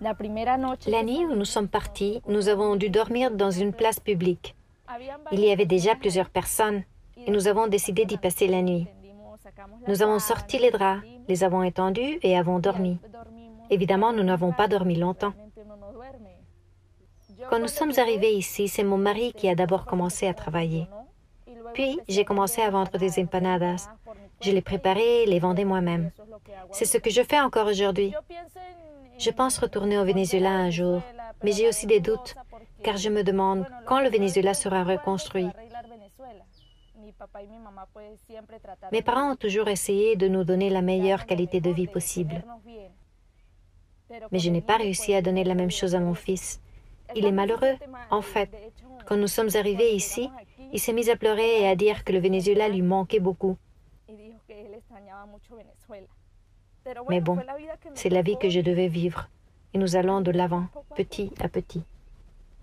La nuit où nous sommes partis, nous avons dû dormir dans une place publique. Il y avait déjà plusieurs personnes et nous avons décidé d'y passer la nuit. Nous avons sorti les draps, les avons étendus et avons dormi. Évidemment, nous n'avons pas dormi longtemps. Quand nous sommes arrivés ici, c'est mon mari qui a d'abord commencé à travailler. Puis, j'ai commencé à vendre des empanadas. Je les préparais et les vendais moi-même. C'est ce que je fais encore aujourd'hui. Je pense retourner au Venezuela un jour, mais j'ai aussi des doutes, car je me demande quand le Venezuela sera reconstruit. Mes parents ont toujours essayé de nous donner la meilleure qualité de vie possible. Mais je n'ai pas réussi à donner la même chose à mon fils. Il est malheureux, en fait. Quand nous sommes arrivés ici, il s'est mis à pleurer et à dire que le Venezuela lui manquait beaucoup. Mais bon, c'est la vie que je devais vivre. Et nous allons de l'avant, petit à petit.